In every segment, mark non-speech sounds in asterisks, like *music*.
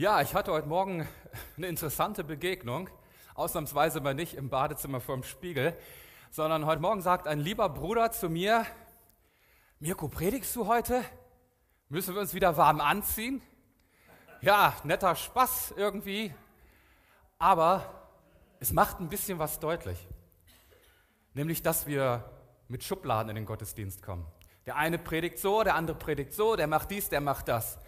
Ja, ich hatte heute Morgen *laughs* eine interessante Begegnung. Ausnahmsweise mal nicht im Badezimmer vor dem Spiegel, sondern heute Morgen sagt ein lieber Bruder zu mir: Mirko, predigst du heute? Müssen wir uns wieder warm anziehen? Ja, netter Spaß irgendwie, aber es macht ein bisschen was deutlich. Nämlich, dass wir mit Schubladen in den Gottesdienst kommen. Der eine predigt so, der andere predigt so, der macht dies, der macht das.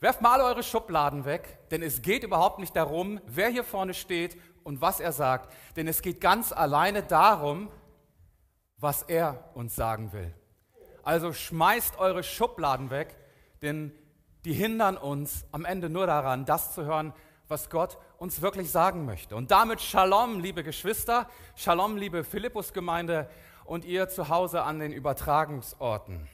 Werft mal eure Schubladen weg, denn es geht überhaupt nicht darum, wer hier vorne steht und was er sagt, denn es geht ganz alleine darum, was er uns sagen will. Also schmeißt eure Schubladen weg, denn die hindern uns am Ende nur daran, das zu hören, was Gott uns wirklich sagen möchte. Und damit Shalom, liebe Geschwister, Shalom, liebe Philippus-Gemeinde und ihr zu Hause an den Übertragungsorten.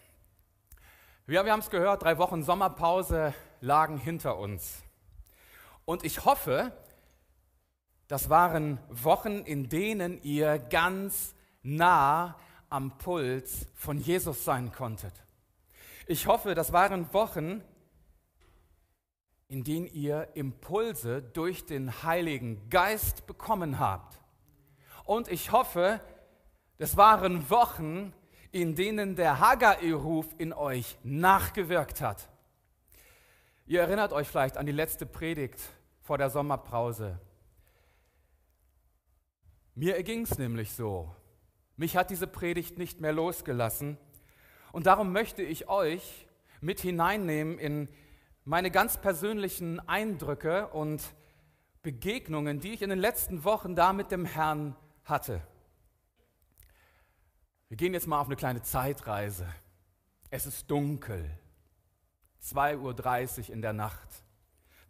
Ja, wir haben es gehört, drei Wochen Sommerpause lagen hinter uns. Und ich hoffe, das waren Wochen, in denen ihr ganz nah am Puls von Jesus sein konntet. Ich hoffe, das waren Wochen, in denen ihr Impulse durch den Heiligen Geist bekommen habt. Und ich hoffe, das waren Wochen, in denen der Haggai-Ruf in euch nachgewirkt hat. Ihr erinnert euch vielleicht an die letzte Predigt vor der Sommerpause. Mir erging es nämlich so. Mich hat diese Predigt nicht mehr losgelassen. Und darum möchte ich euch mit hineinnehmen in meine ganz persönlichen Eindrücke und Begegnungen, die ich in den letzten Wochen da mit dem Herrn hatte. Wir gehen jetzt mal auf eine kleine Zeitreise. Es ist dunkel. 2.30 Uhr in der Nacht.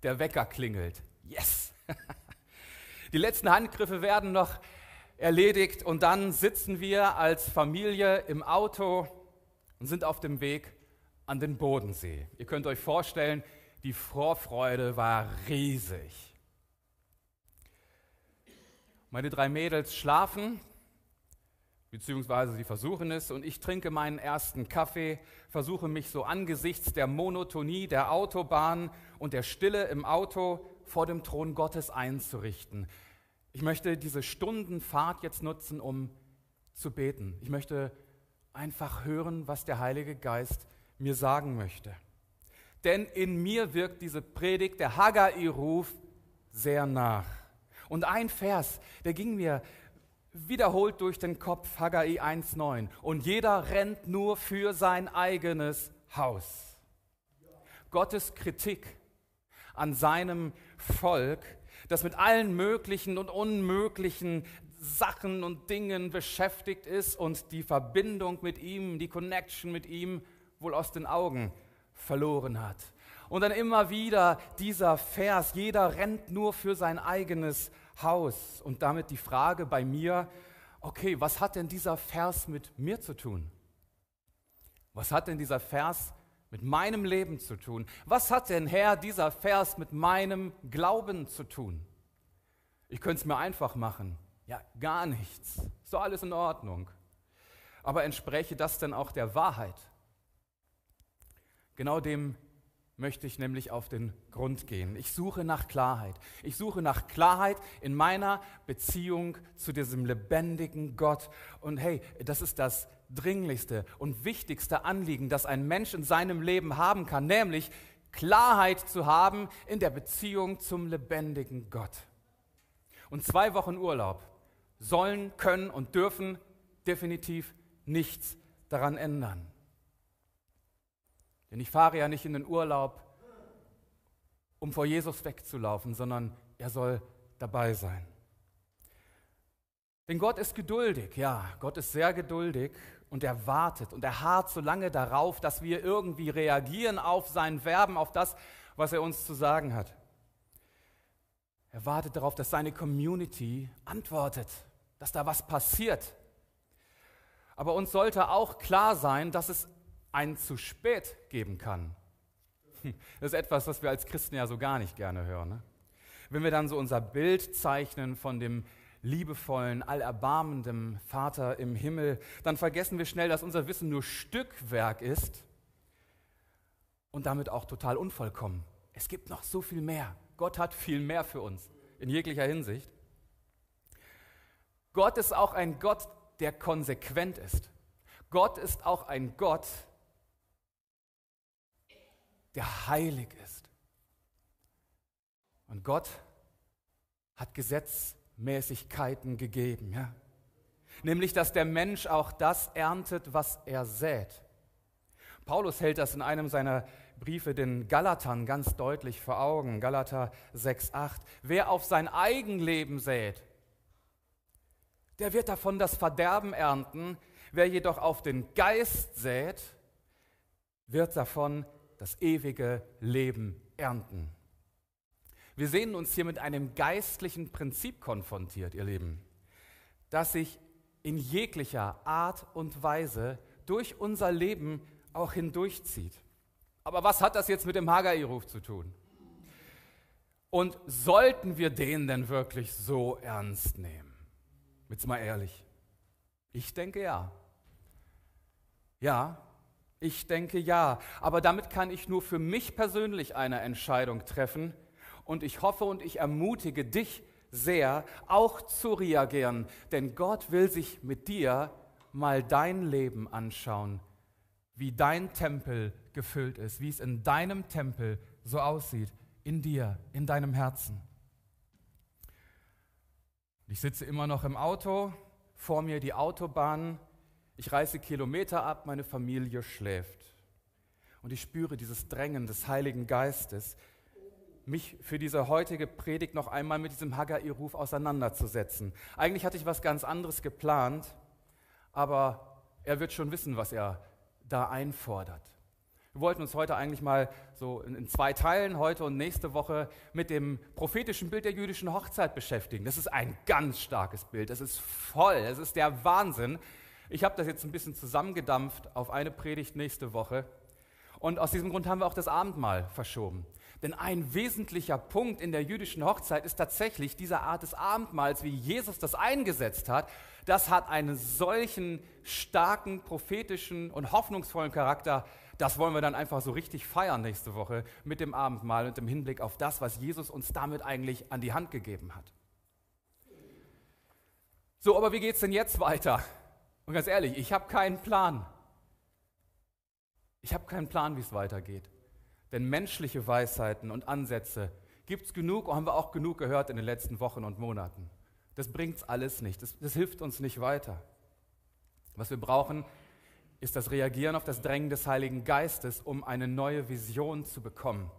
Der Wecker klingelt. Yes! *laughs* Die letzten Handgriffe werden noch erledigt und dann sitzen wir als Familie im Auto und sind auf dem Weg an den Bodensee. Ihr könnt euch vorstellen, die Vorfreude war riesig. Meine drei Mädels schlafen, beziehungsweise sie versuchen es, und ich trinke meinen ersten Kaffee, versuche mich so angesichts der Monotonie der Autobahn und der Stille im Auto vor dem Thron Gottes einzurichten. Ich möchte diese Stundenfahrt jetzt nutzen, um zu beten. Ich möchte einfach hören, was der Heilige Geist mir sagen möchte. Denn in mir wirkt diese Predigt, der Haggai-Ruf, sehr nach. Und ein Vers, der ging mir wiederholt durch den Kopf, Haggai 1,9. Und jeder rennt nur für sein eigenes Haus. Gottes Kritik an seinem Volk, das mit allen möglichen und unmöglichen Sachen und Dingen beschäftigt ist und die Verbindung mit ihm, die Connection mit ihm wohl aus den Augen verloren hat. Und dann immer wieder dieser Vers, jeder rennt nur für sein eigenes Haus. Und damit die Frage bei mir, okay, was hat denn dieser Vers mit mir zu tun? Was hat denn dieser Vers mit meinem Leben zu tun? Was hat denn Herr dieser Vers mit meinem Glauben zu tun? Ich könnte es mir einfach machen. Ja, gar nichts. Ist doch alles in Ordnung. Aber entspreche das denn auch der Wahrheit? Genau dem möchte ich nämlich auf den Grund gehen. Ich suche nach Klarheit. Ich suche nach Klarheit in meiner Beziehung zu diesem lebendigen Gott. Und hey, das ist das dringlichste und wichtigste Anliegen, das ein Mensch in seinem Leben haben kann, nämlich Klarheit zu haben in der Beziehung zum lebendigen Gott. Und zwei Wochen Urlaub sollen, können und dürfen definitiv nichts daran ändern. Denn ich fahre ja nicht in den Urlaub, um vor Jesus wegzulaufen, sondern er soll dabei sein. Denn Gott ist geduldig, ja, Gott ist sehr geduldig und er wartet und er harrt so lange darauf, dass wir irgendwie reagieren auf sein Verben, auf das, was er uns zu sagen hat. Er wartet darauf, dass seine Community antwortet, dass da was passiert. Aber uns sollte auch klar sein, dass es ein zu spät geben kann. Das ist etwas, was wir als Christen ja so gar nicht gerne hören. Ne? Wenn wir dann so unser Bild zeichnen von dem liebevollen, allerbarmenden Vater im Himmel, dann vergessen wir schnell, dass unser Wissen nur Stückwerk ist und damit auch total unvollkommen. es gibt noch so viel mehr. Gott hat viel mehr für uns in jeglicher Hinsicht. Gott ist auch ein Gott, der konsequent ist. Gott ist auch ein Gott, der heilig ist. Und Gott hat Gesetzmäßigkeiten gegeben, ja? Nämlich, dass der Mensch auch das erntet, was er sät. Paulus hält das in einem seiner Briefe den Galatern ganz deutlich vor Augen. Galater 6,8. Wer auf sein Eigenleben sät, der wird davon das Verderben ernten. Wer jedoch auf den Geist sät, wird davon das ewige Leben ernten. Wir sehen uns hier mit einem geistlichen Prinzip konfrontiert, ihr Lieben, das sich in jeglicher Art und Weise durch unser Leben auch hindurchzieht. Aber was hat das jetzt mit dem Haggai-Ruf zu tun? Und sollten wir den denn wirklich so ernst nehmen? Jetzt mal ehrlich. Ich denke ja. Ja, ich denke ja. Aber damit kann ich nur für mich persönlich eine Entscheidung treffen. Und ich hoffe und ich ermutige dich sehr, auch zu reagieren. Denn Gott will sich mit dir mal dein Leben anschauen, wie dein Tempel gefüllt ist, wie es in deinem Tempel so aussieht, in dir, in deinem Herzen. Ich sitze immer noch im Auto, vor mir die Autobahn, ich reiße Kilometer ab, meine Familie schläft. Und ich spüre dieses Drängen des Heiligen Geistes, mich für diese heutige Predigt noch einmal mit diesem Haggai-Ruf auseinanderzusetzen. Eigentlich hatte ich was ganz anderes geplant, aber er wird schon wissen, was er da einfordert. Wir wollten uns heute eigentlich mal so in, zwei Teilen, heute und nächste Woche, mit dem prophetischen Bild der jüdischen Hochzeit beschäftigen. Das ist ein ganz starkes Bild. Es ist voll. Es ist der Wahnsinn. Ich habe das jetzt ein bisschen zusammengedampft auf eine Predigt nächste Woche. Und aus diesem Grund haben wir auch das Abendmahl verschoben. Denn ein wesentlicher Punkt in der jüdischen Hochzeit ist tatsächlich diese Art des Abendmahls, wie Jesus das eingesetzt hat. Das hat einen solchen starken, prophetischen und hoffnungsvollen Charakter, das wollen wir dann einfach so richtig feiern nächste Woche mit dem Abendmahl und im Hinblick auf das, was Jesus uns damit eigentlich an die Hand gegeben hat. So, aber wie geht es denn jetzt weiter? Und ganz ehrlich, ich habe keinen Plan. Ich habe keinen Plan, wie es weitergeht. Denn menschliche Weisheiten und Ansätze gibt es genug, haben wir auch genug gehört in den letzten Wochen und Monaten. Das bringt alles nicht, das, das hilft uns nicht weiter. Was wir brauchen, ist das Reagieren auf das Drängen des Heiligen Geistes, um eine neue Vision zu bekommen.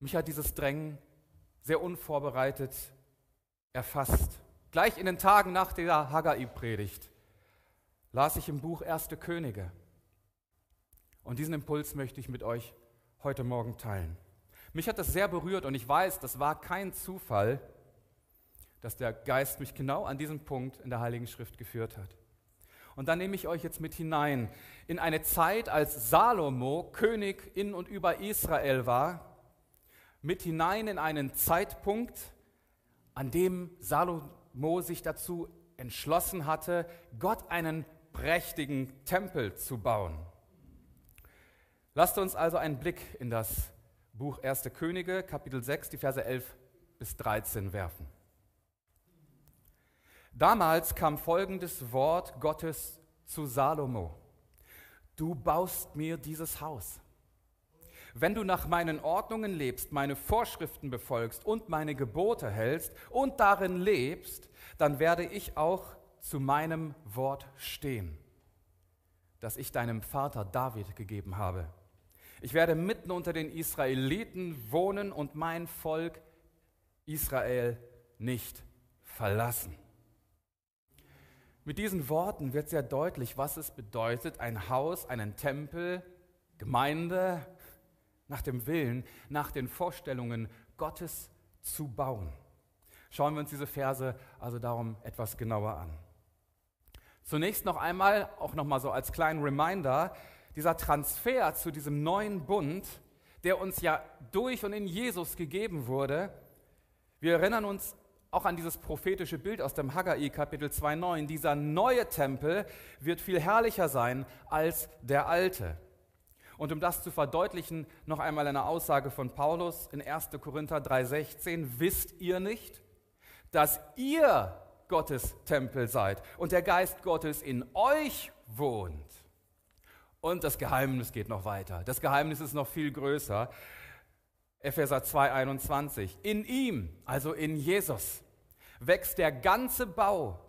Mich hat dieses Drängen sehr unvorbereitet erfasst. Gleich in den Tagen nach der Haggai-Predigt las ich im Buch Erste Könige. Und diesen Impuls möchte ich mit euch heute Morgen teilen. Mich hat das sehr berührt und ich weiß, das war kein Zufall, dass der Geist mich genau an diesem Punkt in der Heiligen Schrift geführt hat. Und dann nehme ich euch jetzt mit hinein in eine Zeit, als Salomo König in und über Israel war, mit hinein in einen Zeitpunkt, an dem Salomo sich dazu entschlossen hatte, Gott einen prächtigen Tempel zu bauen. Lasst uns also einen Blick in das Buch 1. Könige, Kapitel 6, die Verse 11 bis 13 werfen. Damals kam folgendes Wort Gottes zu Salomo. Du baust mir dieses Haus. Wenn du nach meinen Ordnungen lebst, meine Vorschriften befolgst und meine Gebote hältst und darin lebst, dann werde ich auch zu meinem Wort stehen, das ich deinem Vater David gegeben habe. Ich werde mitten unter den Israeliten wohnen und mein Volk Israel nicht verlassen. Mit diesen Worten wird sehr deutlich, was es bedeutet, ein Haus, einen Tempel, Gemeinde nach dem Willen, nach den Vorstellungen Gottes zu bauen. Schauen wir uns diese Verse also darum etwas genauer an. Zunächst noch einmal, auch noch mal so als kleinen Reminder, dieser Transfer zu diesem neuen Bund, der uns ja durch und in Jesus gegeben wurde. Wir erinnern uns auch an dieses prophetische Bild aus dem Haggai Kapitel 2,9. Dieser neue Tempel wird viel herrlicher sein als der alte. Und um das zu verdeutlichen, noch einmal eine Aussage von Paulus in 1. Korinther 3:16, wisst ihr nicht, dass ihr Gottes Tempel seid und der Geist Gottes in euch wohnt? Und das Geheimnis geht noch weiter. Das Geheimnis ist noch viel größer. Epheser 2:21. In ihm, also in Jesus, wächst der ganze Bau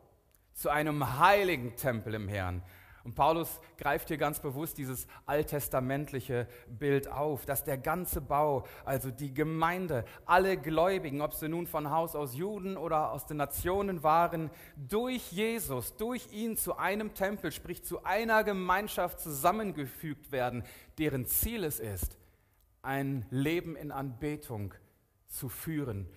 zu einem heiligen Tempel im Herrn. Und Paulus greift hier ganz bewusst dieses alttestamentliche Bild auf, dass der ganze Bau, also die Gemeinde, alle Gläubigen, ob sie nun von Haus aus Juden oder aus den Nationen waren, durch Jesus, durch ihn zu einem Tempel, sprich zu einer Gemeinschaft zusammengefügt werden, deren Ziel es ist, ein Leben in Anbetung zu führen,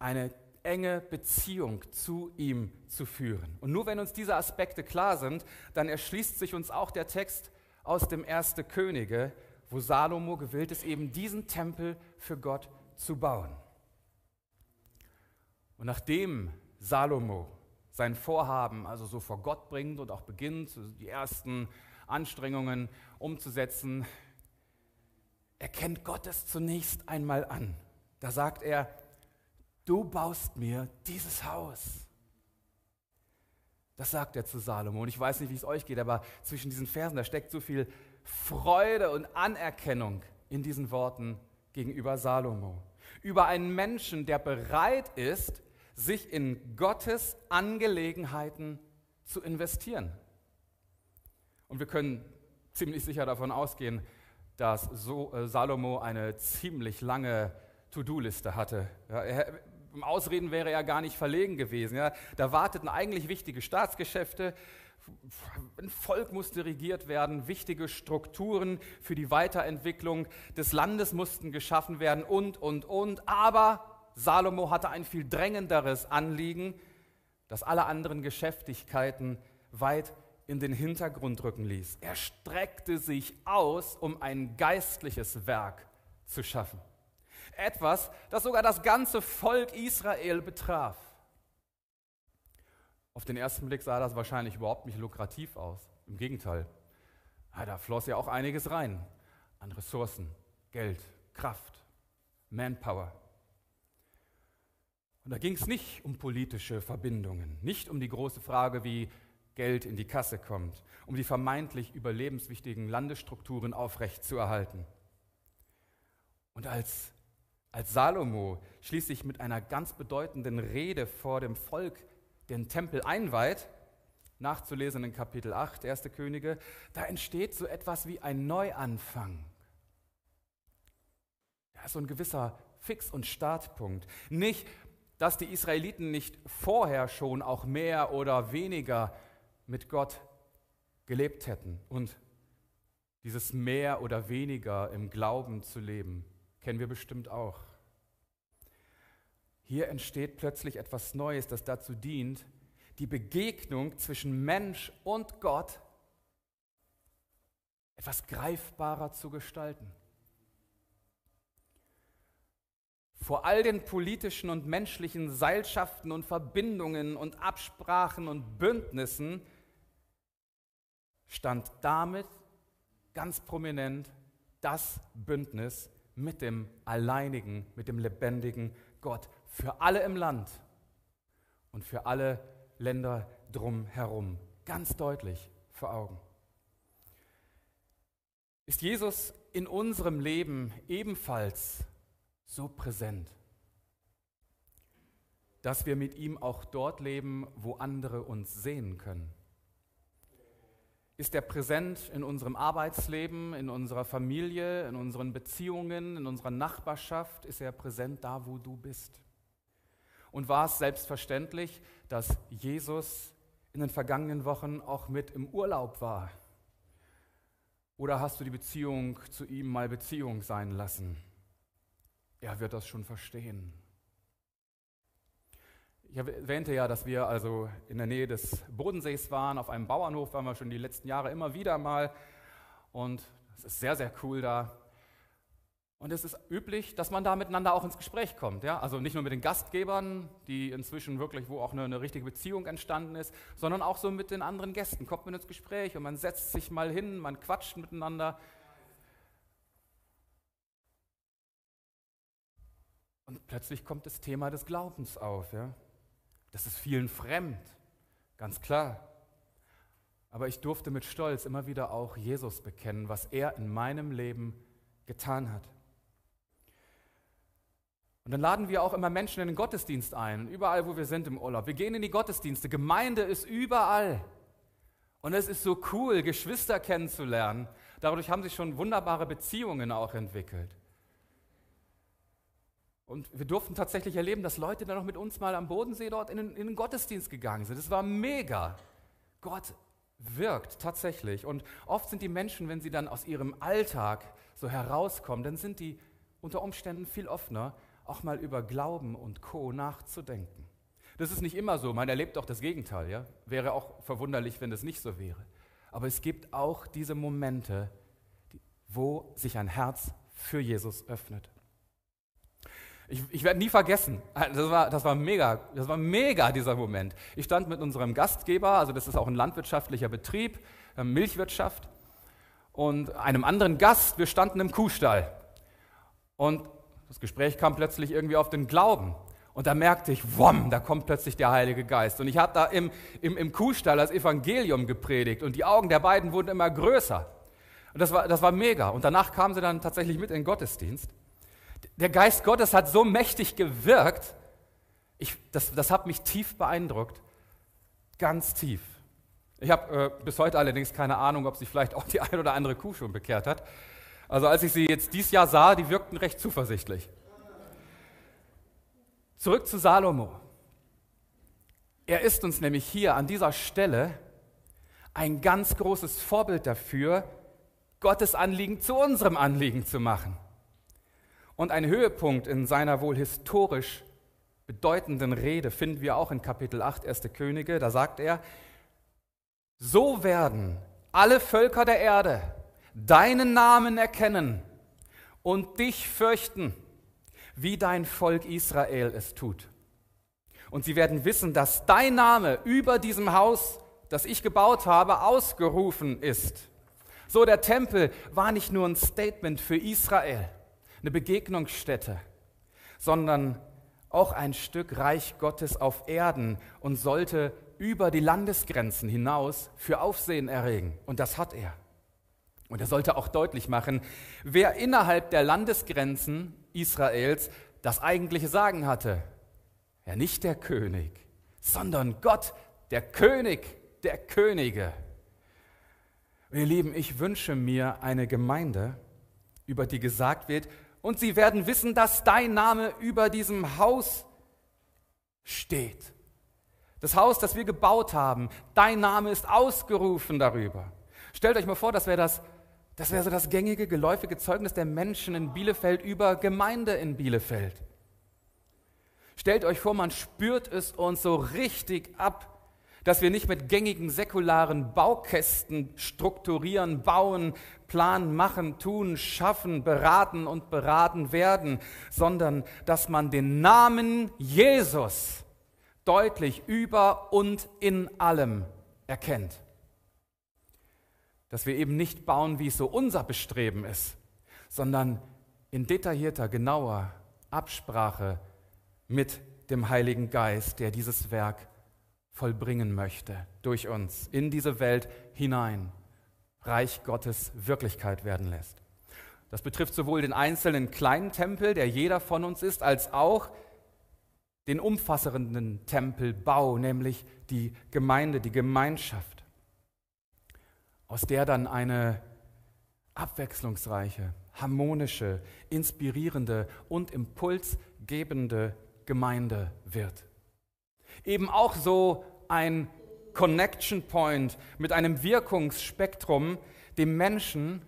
eine enge Beziehung zu ihm zu führen. Und nur wenn uns diese Aspekte klar sind, dann erschließt sich uns auch der Text aus dem Erste Könige, wo Salomo gewillt ist, eben diesen Tempel für Gott zu bauen. Und nachdem Salomo sein Vorhaben also so vor Gott bringt und auch beginnt, die ersten Anstrengungen umzusetzen, erkennt Gott es zunächst einmal an. Da sagt er, du baust mir dieses Haus. Das sagt er zu Salomo. Und ich weiß nicht, wie es euch geht, aber zwischen diesen Versen, da steckt so viel Freude und Anerkennung in diesen Worten gegenüber Salomo. Über einen Menschen, der bereit ist, sich in Gottes Angelegenheiten zu investieren. Und wir können ziemlich sicher davon ausgehen, dass so, äh, Salomo eine ziemlich lange To-Do-Liste hatte. Ja, er, im Ausreden wäre er gar nicht verlegen gewesen. Ja. Da warteten eigentlich wichtige Staatsgeschäfte, ein Volk musste regiert werden, wichtige Strukturen für die Weiterentwicklung des Landes mussten geschaffen werden und, und, und. Aber Salomo hatte ein viel drängenderes Anliegen, das alle anderen Geschäftigkeiten weit in den Hintergrund rücken ließ. Er streckte sich aus, um ein geistliches Werk zu schaffen. Etwas, das sogar das ganze Volk Israel betraf. Auf den ersten Blick sah das wahrscheinlich überhaupt nicht lukrativ aus. Im Gegenteil, ja, da floss ja auch einiges rein an Ressourcen, Geld, Kraft, Manpower. Und da ging es nicht um politische Verbindungen, nicht um die große Frage, wie Geld in die Kasse kommt, um die vermeintlich überlebenswichtigen Landesstrukturen aufrechtzuerhalten. Und als als Salomo schließlich mit einer ganz bedeutenden Rede vor dem Volk den Tempel einweiht, nachzulesen in Kapitel 8, 1. Könige, da entsteht so etwas wie ein Neuanfang. Ja, so ein gewisser Fix- und Startpunkt. Nicht, dass die Israeliten nicht vorher schon auch mehr oder weniger mit Gott gelebt hätten und dieses mehr oder weniger im Glauben zu leben kennen wir bestimmt auch. Hier entsteht plötzlich etwas Neues, das dazu dient, die Begegnung zwischen Mensch und Gott etwas greifbarer zu gestalten. Vor all den politischen und menschlichen Seilschaften und Verbindungen und Absprachen und Bündnissen stand damit ganz prominent das Bündnis mit dem alleinigen, mit dem lebendigen Gott für alle im Land und für alle Länder drumherum. Ganz deutlich vor Augen. Ist Jesus in unserem Leben ebenfalls so präsent, dass wir mit ihm auch dort leben, wo andere uns sehen können? Ist er präsent in unserem Arbeitsleben, in unserer Familie, in unseren Beziehungen, in unserer Nachbarschaft? Ist er präsent da, wo du bist? Und war es selbstverständlich, dass Jesus in den vergangenen Wochen auch mit im Urlaub war? Oder hast du die Beziehung zu ihm mal Beziehung sein lassen? Er wird das schon verstehen. Ich erwähnte ja, dass wir also in der Nähe des Bodensees waren. Auf einem Bauernhof waren wir schon die letzten Jahre immer wieder mal. Und es ist sehr, sehr cool da. Und es ist üblich, dass man da miteinander auch ins Gespräch kommt. Ja? Also nicht nur mit den Gastgebern, die inzwischen wirklich, wo auch eine, eine richtige Beziehung entstanden ist, sondern auch so mit den anderen Gästen. Kommt man ins Gespräch und man setzt sich mal hin, man quatscht miteinander. Und plötzlich kommt das Thema des Glaubens auf. Ja? Das ist vielen fremd, ganz klar. Aber ich durfte mit Stolz immer wieder auch Jesus bekennen, was er in meinem Leben getan hat. Und dann laden wir auch immer Menschen in den Gottesdienst ein, überall, wo wir sind im Urlaub. Wir gehen in die Gottesdienste. Gemeinde ist überall. Und es ist so cool, Geschwister kennenzulernen. Dadurch haben sich schon wunderbare Beziehungen auch entwickelt. Und wir durften tatsächlich erleben, dass Leute dann noch mit uns mal am Bodensee dort in den, in den Gottesdienst gegangen sind. Das war mega. Gott wirkt tatsächlich. Und oft sind die Menschen, wenn sie dann aus ihrem Alltag so herauskommen, dann sind die unter Umständen viel offener auch mal über Glauben und Co. nachzudenken. Das ist nicht immer so, man erlebt auch das Gegenteil. Ja? Wäre auch verwunderlich, wenn das nicht so wäre. Aber es gibt auch diese Momente, wo sich ein Herz für Jesus öffnet. Ich, ich werde nie vergessen, das war, das war mega, das war mega dieser Moment. Ich stand mit unserem Gastgeber, also das ist auch ein landwirtschaftlicher Betrieb, ähm, Milchwirtschaft, und einem anderen Gast, wir standen im Kuhstall. Und das Gespräch kam plötzlich irgendwie auf den Glauben. Und da merkte ich, wumm, da kommt plötzlich der Heilige Geist. Und ich habe da im, im, im Kuhstall das Evangelium gepredigt und die Augen der beiden wurden immer größer. Und das war, das war mega. Und danach kamen sie dann tatsächlich mit in den Gottesdienst. Der Geist Gottes hat so mächtig gewirkt, ich, das, das hat mich tief beeindruckt. Ganz tief. Ich habe äh, bis heute allerdings keine Ahnung, ob sich vielleicht auch die ein oder andere Kuh schon bekehrt hat. Also als ich sie jetzt dieses Jahr sah, die wirkten recht zuversichtlich. Zurück zu Salomo. Er ist uns nämlich hier an dieser Stelle ein ganz großes Vorbild dafür, Gottes Anliegen zu unserem Anliegen zu machen. Und ein Höhepunkt in seiner wohl historisch bedeutenden Rede finden wir auch in Kapitel 8, 1. Könige. Da sagt er, so werden alle Völker der Erde deinen Namen erkennen und dich fürchten, wie dein Volk Israel es tut. Und sie werden wissen, dass dein Name über diesem Haus, das ich gebaut habe, ausgerufen ist. So, der Tempel war nicht nur ein Statement für Israel, eine Begegnungsstätte, sondern auch ein Stück Reich Gottes auf Erden und sollte über die Landesgrenzen hinaus für Aufsehen erregen. Und das hat er. Und er sollte auch deutlich machen, wer innerhalb der Landesgrenzen Israels das eigentliche Sagen hatte. Ja, nicht der König, sondern Gott, der König der Könige. Und ihr Lieben, ich wünsche mir eine Gemeinde, über die gesagt wird, und sie werden wissen, dass dein Name über diesem Haus steht. Das Haus, das wir gebaut haben, dein Name ist ausgerufen darüber. Stellt euch mal vor, das wäre das das wäre so das gängige, geläufige Zeugnis der Menschen in Bielefeld über Gemeinde in Bielefeld. Stellt euch vor, man spürt es uns so richtig ab, dass wir nicht mit gängigen säkularen Baukästen strukturieren, bauen, planen, machen, tun, schaffen, beraten und beraten werden, sondern dass man den Namen Jesus deutlich über und in allem erkennt. Dass wir eben nicht bauen, wie es so unser Bestreben ist, sondern in detaillierter, genauer Absprache mit dem Heiligen Geist, der dieses Werk vollbringen möchte, durch uns in diese Welt hinein, Reich Gottes Wirklichkeit werden lässt. Das betrifft sowohl den einzelnen kleinen Tempel, der jeder von uns ist, als auch den umfassenden Tempelbau, nämlich die Gemeinde, die Gemeinschaft aus der dann eine abwechslungsreiche, harmonische, inspirierende und impulsgebende Gemeinde wird. Eben auch so ein Connection Point mit einem Wirkungsspektrum, dem Menschen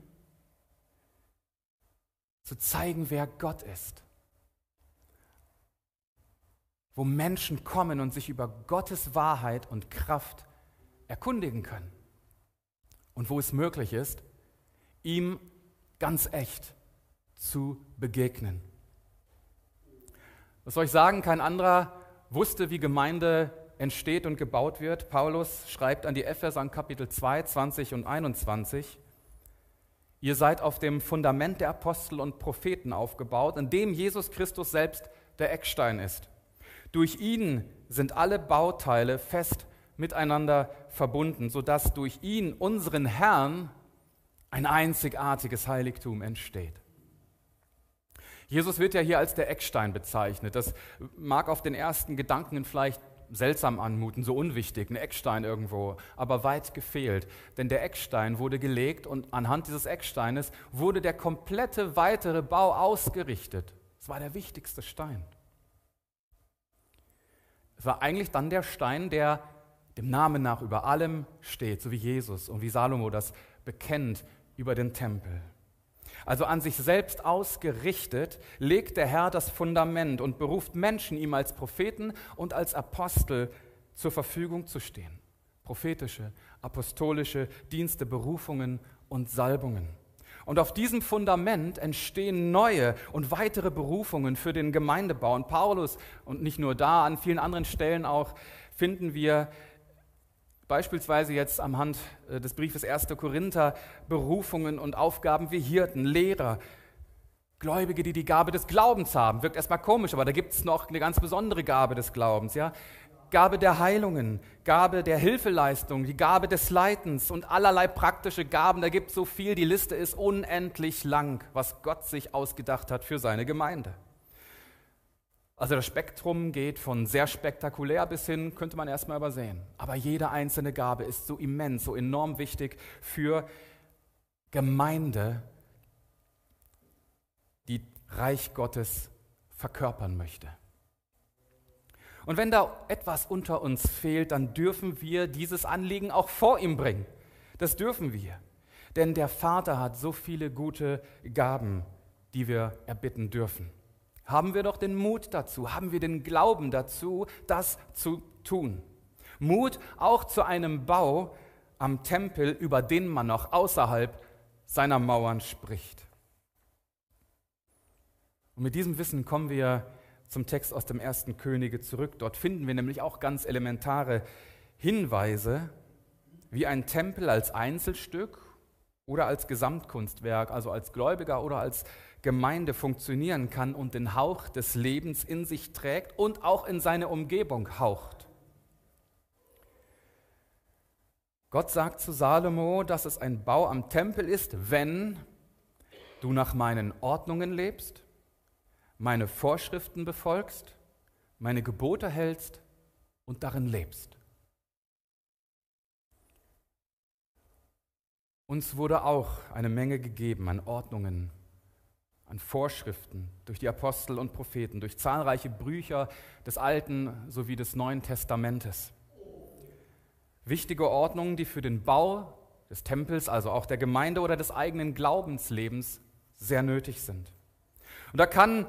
zu zeigen, wer Gott ist. Wo Menschen kommen und sich über Gottes Wahrheit und Kraft erkundigen können und wo es möglich ist, ihm ganz echt zu begegnen. Was soll ich sagen? Kein anderer wusste, wie Gemeinde entsteht und gebaut wird. Paulus schreibt an die Epheser in Kapitel 2, 20 und 21. Ihr seid auf dem Fundament der Apostel und Propheten aufgebaut, in dem Jesus Christus selbst der Eckstein ist. Durch ihn sind alle Bauteile fest miteinander verbunden, sodass durch ihn, unseren Herrn, ein einzigartiges Heiligtum entsteht. Jesus wird ja hier als der Eckstein bezeichnet. Das mag auf den ersten Gedanken vielleicht seltsam anmuten, so unwichtig, ein Eckstein irgendwo, aber weit gefehlt. Denn der Eckstein wurde gelegt und anhand dieses Ecksteines wurde der komplette weitere Bau ausgerichtet. Es war der wichtigste Stein. Es war eigentlich dann der Stein, der dem Namen nach über allem steht, so wie Jesus und wie Salomo das bekennt über den Tempel. Also an sich selbst ausgerichtet, legt der Herr das Fundament und beruft Menschen, ihm als Propheten und als Apostel zur Verfügung zu stehen. Prophetische, apostolische Dienste, Berufungen und Salbungen. Und auf diesem Fundament entstehen neue und weitere Berufungen für den Gemeindebau. Und Paulus, und nicht nur da, an vielen anderen Stellen auch, finden wir beispielsweise jetzt am Hand äh, des Briefes 1. Korinther Berufungen und Aufgaben wie Hirten, Lehrer, Gläubige, die die Gabe des Glaubens haben. Wirkt erstmal komisch, aber da gibt es noch eine ganz besondere Gabe des Glaubens. Ja? Gabe der Heilungen, Gabe der Hilfeleistung, die Gabe des Leitens und allerlei praktische Gaben. Da gibt es so viel, die Liste ist unendlich lang, was Gott sich ausgedacht hat für seine Gemeinde. Also das Spektrum geht von sehr spektakulär bis hin, könnte man erstmal übersehen. Aber jede einzelne Gabe ist so immens, so enorm wichtig für Gemeinde, die Reich Gottes verkörpern möchte. Und wenn da etwas unter uns fehlt, dann dürfen wir dieses Anliegen auch vor ihm bringen. Das dürfen wir. Denn der Vater hat so viele gute Gaben, die wir erbitten dürfen. Haben wir doch den Mut dazu, haben wir den Glauben dazu, das zu tun. Mut auch zu einem Bau am Tempel, über den man noch außerhalb seiner Mauern spricht. Und mit diesem Wissen kommen wir zum Text aus dem ersten Könige zurück. Dort finden wir nämlich auch ganz elementare Hinweise, wie ein Tempel als Einzelstück oder als Gesamtkunstwerk, also als Gläubiger oder als Gemeinde funktionieren kann und den Hauch des Lebens in sich trägt und auch in seine Umgebung haucht. Gott sagt zu Salomo, dass es ein Bau am Tempel ist, wenn du nach meinen Ordnungen lebst, meine Vorschriften befolgst, meine Gebote hältst und darin lebst. Uns wurde auch eine Menge gegeben an Ordnungen, an Vorschriften durch die Apostel und Propheten, durch zahlreiche Bücher des Alten sowie des Neuen Testamentes. Wichtige Ordnungen, die für den Bau des Tempels, also auch der Gemeinde oder des eigenen Glaubenslebens sehr nötig sind. Und da kann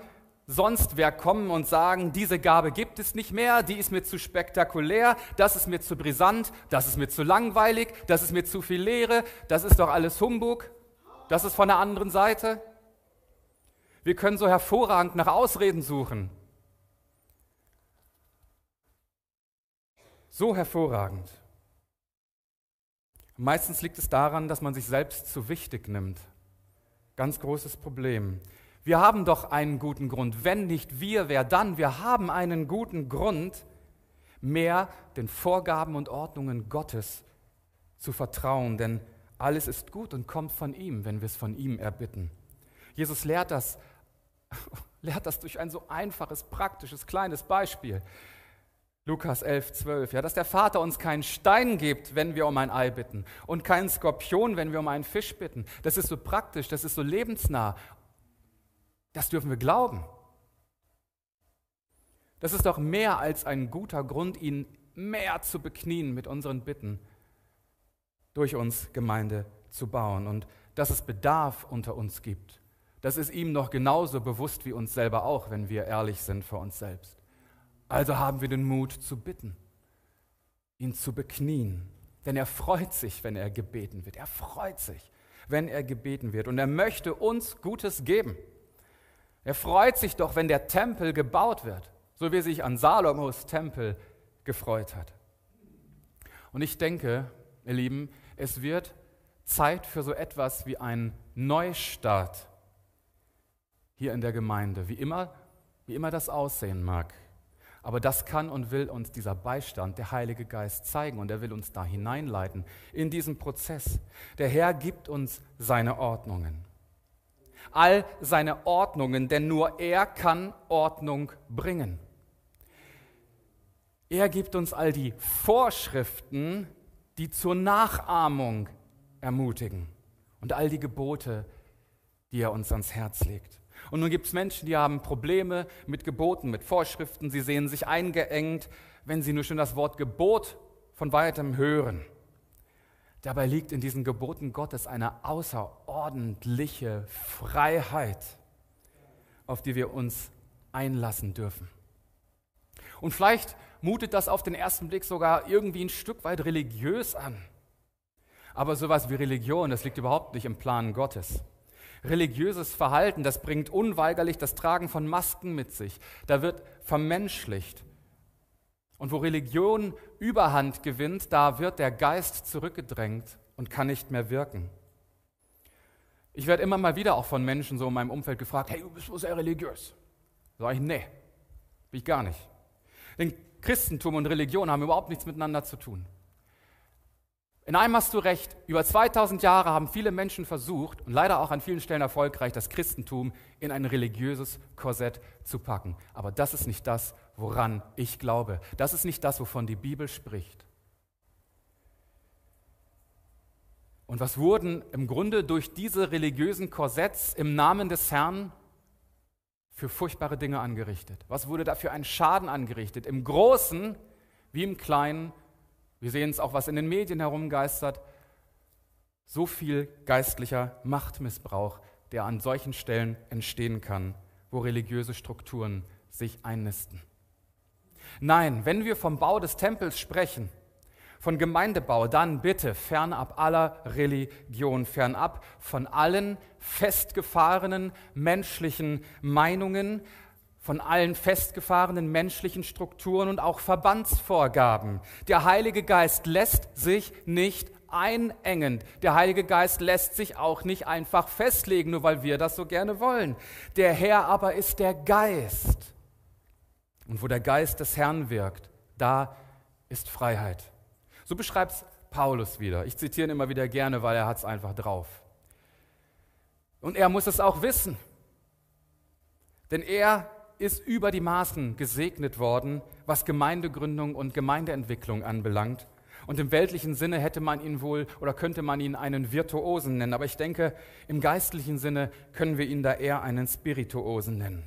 sonst wer kommen und sagen, diese Gabe gibt es nicht mehr, die ist mir zu spektakulär, das ist mir zu brisant, das ist mir zu langweilig, das ist mir zu viel Lehre, das ist doch alles Humbug, das ist von der anderen Seite. Wir können so hervorragend nach Ausreden suchen. So hervorragend. Meistens liegt es daran, dass man sich selbst zu wichtig nimmt. Ganz großes Problem. Wir haben doch einen guten Grund. Wenn nicht wir, wer dann? Wir haben einen guten Grund, mehr den Vorgaben und Ordnungen Gottes zu vertrauen, denn alles ist gut und kommt von ihm, wenn wir es von ihm erbitten. Jesus lehrt das *laughs* lehrt das durch ein so einfaches, praktisches, kleines Beispiel. Lukas 11, 12, ja, dass der Vater uns keinen Stein gibt, wenn wir um ein Ei bitten und keinen Skorpion, wenn wir um einen Fisch bitten. Das ist so praktisch, das ist so lebensnah. Das dürfen wir glauben. Das ist doch mehr als ein guter Grund, ihn mehr zu beknien mit unseren Bitten, durch uns Gemeinde zu bauen und dass es Bedarf unter uns gibt das ist ihm noch genauso bewusst wie uns selber auch, wenn wir ehrlich sind vor uns selbst. Also haben wir den Mut zu bitten, ihn zu beknien. Denn er freut sich, wenn er gebeten wird. Er freut sich, wenn er gebeten wird. Und er möchte uns Gutes geben. Er freut sich doch, wenn der Tempel gebaut wird, so wie er sich an Salomos Tempel gefreut hat. Und ich denke, ihr Lieben, es wird Zeit für so etwas wie einen Neustart hier in der Gemeinde. Wie immer wie immer das aussehen mag. Aber das kann und will uns dieser Beistand, der Heilige Geist, zeigen und er will uns da hineinleiten in diesen Prozess. Der Herr gibt uns seine Ordnungen. All seine Ordnungen, denn nur er kann Ordnung bringen. Er gibt uns all die Vorschriften, die zur Nachahmung ermutigen und all die Gebote, die er uns ans Herz legt. Und nun gibt es Menschen, die haben Probleme mit Geboten, mit Vorschriften. Sie sehen sich eingeengt, wenn sie nur schon das Wort Gebot von weitem hören. Dabei liegt in diesen Geboten Gottes eine außerordentliche Freiheit, auf die wir uns einlassen dürfen. Und vielleicht mutet das auf den ersten Blick sogar irgendwie ein Stück weit religiös an. Aber sowas wie Religion, das liegt überhaupt nicht im Plan Gottes religiöses Verhalten, das bringt unweigerlich das Tragen von Masken mit sich. Da wird vermenschlicht. Und wo Religion Überhand gewinnt, da wird der Geist zurückgedrängt und kann nicht mehr wirken. Ich werde immer mal wieder auch von Menschen so in meinem Umfeld gefragt, hey, du bist so sehr religiös. Sag ich, nee, bin ich gar nicht. Denn Christentum und Religion haben überhaupt nichts miteinander zu tun. In einem hast du recht, über 2000 Jahre haben viele Menschen versucht und leider auch an vielen Stellen erfolgreich, das Christentum in ein religiöses Korsett zu packen. Aber das ist nicht das, woran ich glaube. Das ist nicht das, wovon die Bibel spricht. Und was wurden im Grunde durch diese religiösen Korsetts im Namen des Herrn für furchtbare Dinge angerichtet? Was wurde da für ein Schaden angerichtet? Im Großen wie im Kleinen wir sehen es auch, was in den Medien herumgeistert. So viel geistlicher Machtmissbrauch, der an solchen Stellen entstehen kann, wo religiöse Strukturen sich einnisten. Nein, wenn wir vom Bau des Tempels sprechen, von Gemeindebau, dann bitte fernab aller Religion, fernab von allen festgefahrenen menschlichen Meinungen, von allen festgefahrenen menschlichen Strukturen und auch Verbandsvorgaben. Der Heilige Geist lässt sich nicht einengen. Der Heilige Geist lässt sich auch nicht einfach festlegen, nur weil wir das so gerne wollen. Der Herr aber ist der Geist. Und wo der Geist des Herrn wirkt, da ist Freiheit. So beschreibt es Paulus wieder. Ich zitiere ihn immer wieder gerne, weil er hat es einfach drauf. Und er muss es auch wissen. Denn er ist über die Maßen gesegnet worden, was Gemeindegründung und Gemeindeentwicklung anbelangt. Und im weltlichen Sinne hätte man ihn wohl oder könnte man ihn einen Virtuosen nennen. Aber ich denke, im geistlichen Sinne können wir ihn da eher einen Spirituosen nennen.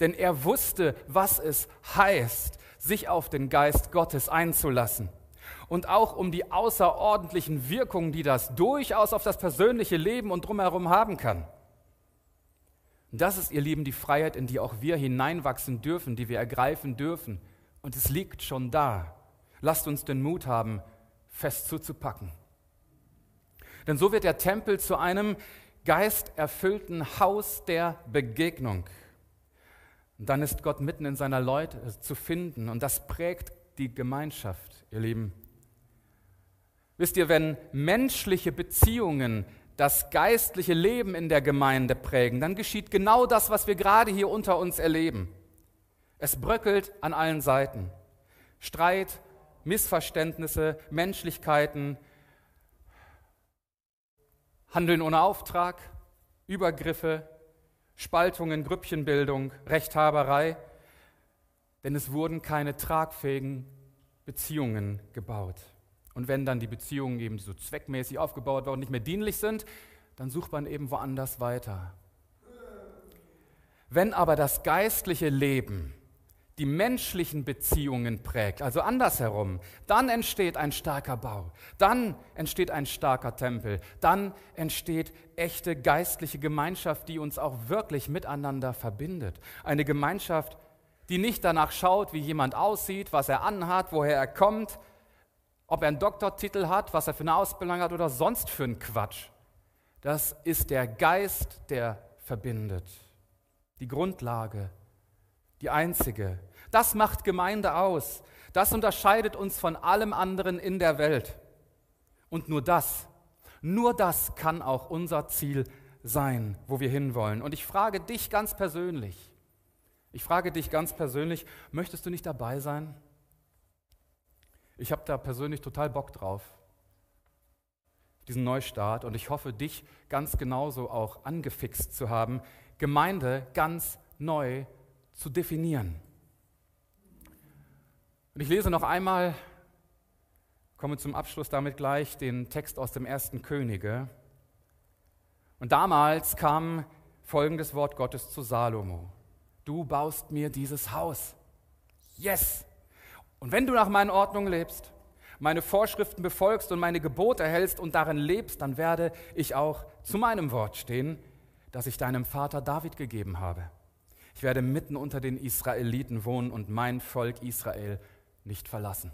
Denn er wusste, was es heißt, sich auf den Geist Gottes einzulassen. Und auch um die außerordentlichen Wirkungen, die das durchaus auf das persönliche Leben und drumherum haben kann. Das ist, ihr Lieben, die Freiheit, in die auch wir hineinwachsen dürfen, die wir ergreifen dürfen. Und es liegt schon da. Lasst uns den Mut haben, fest zuzupacken. Denn so wird der Tempel zu einem geisterfüllten Haus der Begegnung. Und dann ist Gott mitten in seiner Leute zu finden und das prägt die Gemeinschaft, ihr Lieben. Wisst ihr, wenn menschliche Beziehungen das geistliche Leben in der Gemeinde prägen, dann geschieht genau das, was wir gerade hier unter uns erleben. Es bröckelt an allen Seiten. Streit, Missverständnisse, Menschlichkeiten, Handeln ohne Auftrag, Übergriffe, Spaltungen, Grüppchenbildung, Rechthaberei, denn es wurden keine tragfähigen Beziehungen gebaut. Und wenn dann die Beziehungen eben so zweckmäßig aufgebaut worden nicht mehr dienlich sind, dann sucht man eben woanders weiter. Wenn aber das geistliche Leben die menschlichen Beziehungen prägt, also andersherum, dann entsteht ein starker Bau, dann entsteht ein starker Tempel, dann entsteht echte geistliche Gemeinschaft, die uns auch wirklich miteinander verbindet. Eine Gemeinschaft, die nicht danach schaut, wie jemand aussieht, was er anhat, woher er kommt, ob er einen Doktortitel hat, was er für eine Ausbildung hat oder sonst für einen Quatsch. Das ist der Geist, der verbindet. Die Grundlage, die einzige. Das macht Gemeinde aus. Das unterscheidet uns von allem anderen in der Welt. Und nur das, nur das kann auch unser Ziel sein, wo wir hinwollen. Und ich frage dich ganz persönlich, Ich frage dich ganz persönlich, möchtest du nicht dabei sein? Ich habe da persönlich total Bock drauf, diesen Neustart, und ich hoffe, dich ganz genauso auch angefixt zu haben, Gemeinde ganz neu zu definieren. Und ich lese noch einmal, komme zum Abschluss damit gleich, den Text aus dem ersten Könige. Und damals kam folgendes Wort Gottes zu Salomo. Du baust mir dieses Haus. Yes! Und wenn du nach meinen Ordnungen lebst, meine Vorschriften befolgst und meine Gebote hältst und darin lebst, dann werde ich auch zu meinem Wort stehen, das ich deinem Vater David gegeben habe. Ich werde mitten unter den Israeliten wohnen und mein Volk Israel nicht verlassen.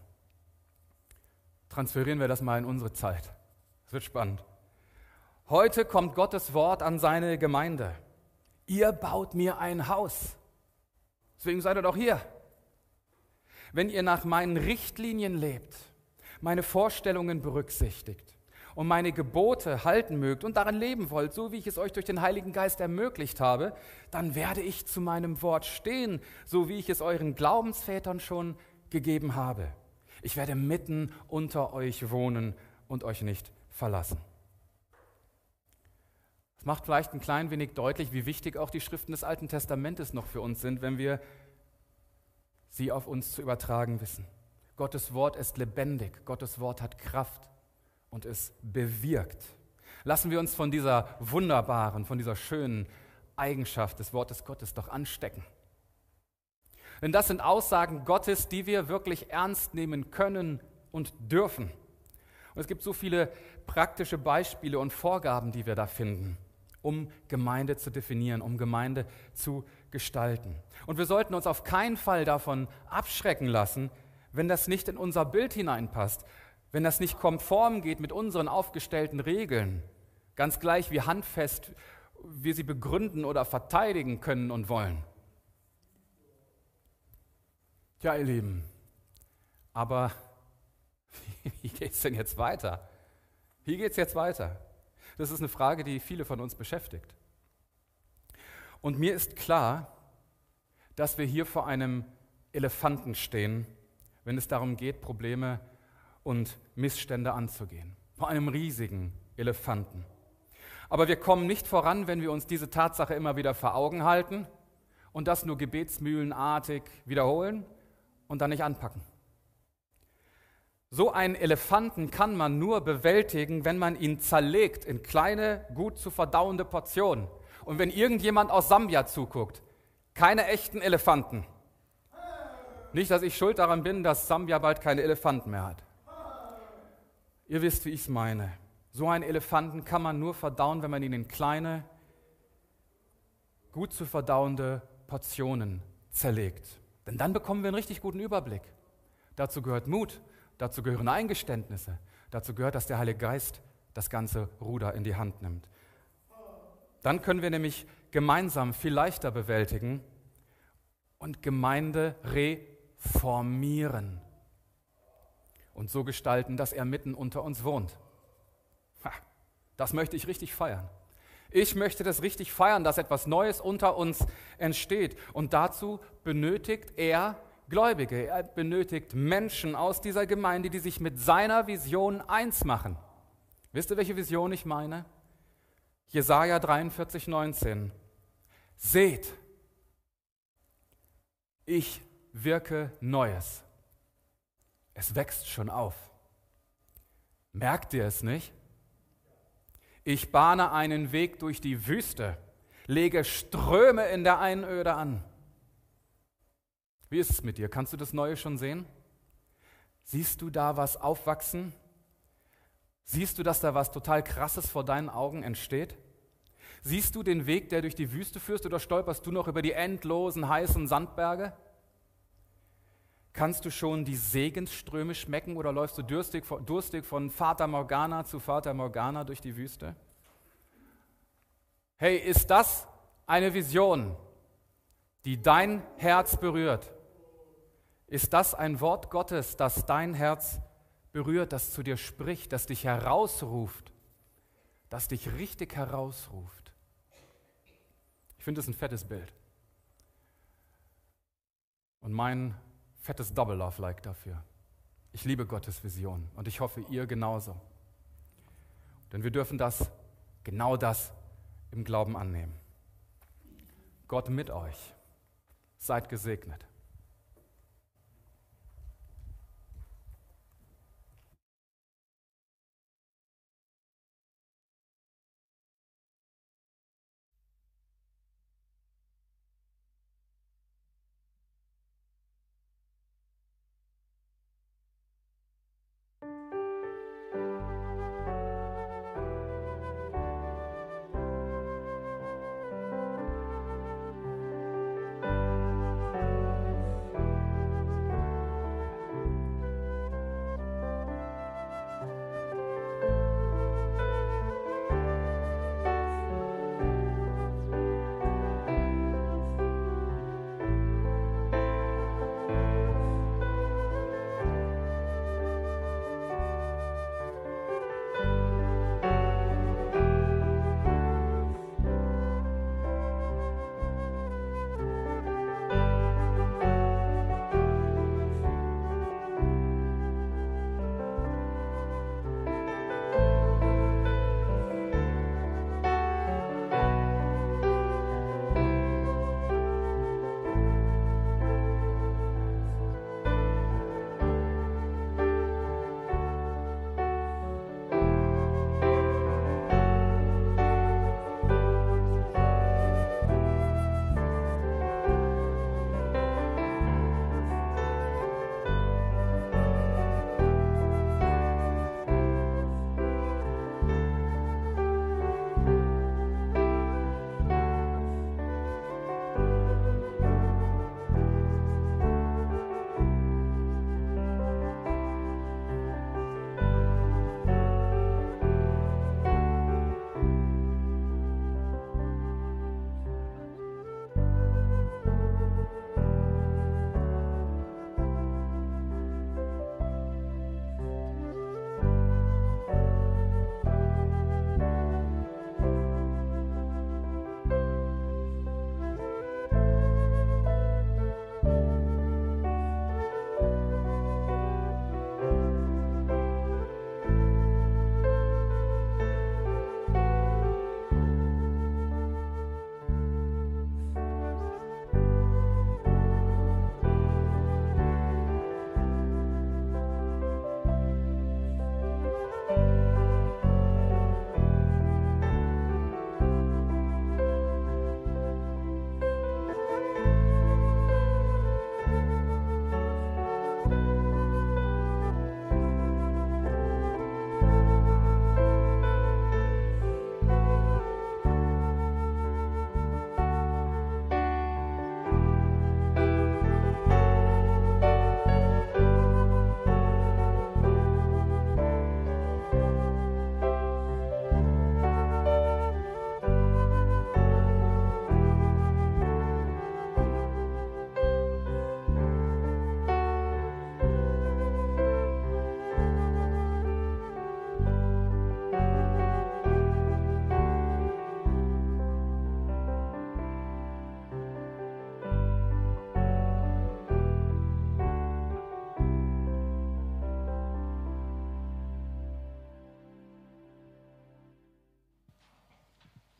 Transferieren wir das mal in unsere Zeit. Es wird spannend. Heute kommt Gottes Wort an seine Gemeinde. Ihr baut mir ein Haus. Deswegen seid ihr doch hier. Wenn ihr nach meinen Richtlinien lebt, meine Vorstellungen berücksichtigt und meine Gebote halten mögt und daran leben wollt, so wie ich es euch durch den Heiligen Geist ermöglicht habe, dann werde ich zu meinem Wort stehen, so wie ich es euren Glaubensvätern schon gegeben habe. Ich werde mitten unter euch wohnen und euch nicht verlassen. Es macht vielleicht ein klein wenig deutlich, wie wichtig auch die Schriften des Alten Testamentes noch für uns sind, wenn wir sie auf uns zu übertragen wissen. Gottes Wort ist lebendig, Gottes Wort hat Kraft und es bewirkt. Lassen wir uns von dieser wunderbaren, von dieser schönen Eigenschaft des Wortes Gottes doch anstecken. Denn das sind Aussagen Gottes, die wir wirklich ernst nehmen können und dürfen. Und es gibt so viele praktische Beispiele und Vorgaben, die wir da finden, um Gemeinde zu definieren, um Gemeinde zu gestalten. Und wir sollten uns auf keinen Fall davon abschrecken lassen, wenn das nicht in unser Bild hineinpasst, wenn das nicht konform geht mit unseren aufgestellten Regeln, ganz gleich wie handfest wir sie begründen oder verteidigen können und wollen. Ja, ihr Lieben, aber *laughs* wie geht es denn jetzt weiter? Wie geht es jetzt weiter? Das ist eine Frage, die viele von uns beschäftigt. Und mir ist klar, dass wir hier vor einem Elefanten stehen, wenn es darum geht, Probleme und Missstände anzugehen. Vor einem riesigen Elefanten. Aber wir kommen nicht voran, wenn wir uns diese Tatsache immer wieder vor Augen halten und das nur gebetsmühlenartig wiederholen, und dann nicht anpacken. So einen Elefanten kann man nur bewältigen, wenn man ihn zerlegt in kleine, gut zu verdauende Portionen. Und wenn irgendjemand aus Sambia zuguckt, keine echten Elefanten. Nicht, dass ich schuld daran bin, dass Sambia bald keine Elefanten mehr hat. Ihr wisst, wie ich es meine. So einen Elefanten kann man nur verdauen, wenn man ihn in kleine, gut zu verdauende Portionen zerlegt. Denn dann bekommen wir einen richtig guten Überblick. Dazu gehört Mut, dazu gehören Eingeständnisse, dazu gehört, dass der Heilige Geist das ganze Ruder in die Hand nimmt. Dann können wir nämlich gemeinsam viel leichter bewältigen und Gemeinde reformieren und so gestalten, dass er mitten unter uns wohnt. Ha, das möchte ich richtig feiern. Ich möchte das richtig feiern, dass etwas Neues unter uns entsteht. Und dazu benötigt er Gläubige. Er benötigt Menschen aus dieser Gemeinde, die sich mit seiner Vision eins machen. Wisst ihr, welche Vision ich meine? Jesaja 43, 19. Seht, ich wirke Neues. Es wächst schon auf. Merkt ihr es nicht? Ich bahne einen Weg durch die Wüste, lege Ströme in der Einöde an. Wie ist es mit dir? Kannst du das Neue schon sehen? Siehst du da was aufwachsen? Siehst du, dass da was total Krasses vor deinen Augen entsteht? Siehst du den Weg, der durch die Wüste führt, oder stolperst du noch über die endlosen, heißen Sandberge? Kannst du schon die Segensströme schmecken oder läufst du durstig, durstig von Vater Morgana zu Vater Morgana durch die Wüste? Hey, ist das eine Vision, die dein Herz berührt? Ist das ein Wort Gottes, das dein Herz berührt, das zu dir spricht, das dich herausruft, das dich richtig herausruft? Ich finde das ein fettes Bild. Und mein fettes Double Love Like dafür. Ich liebe Gottes Vision und ich hoffe, ihr genauso. Denn wir dürfen das, genau das im Glauben annehmen. Gott mit euch. Seid gesegnet.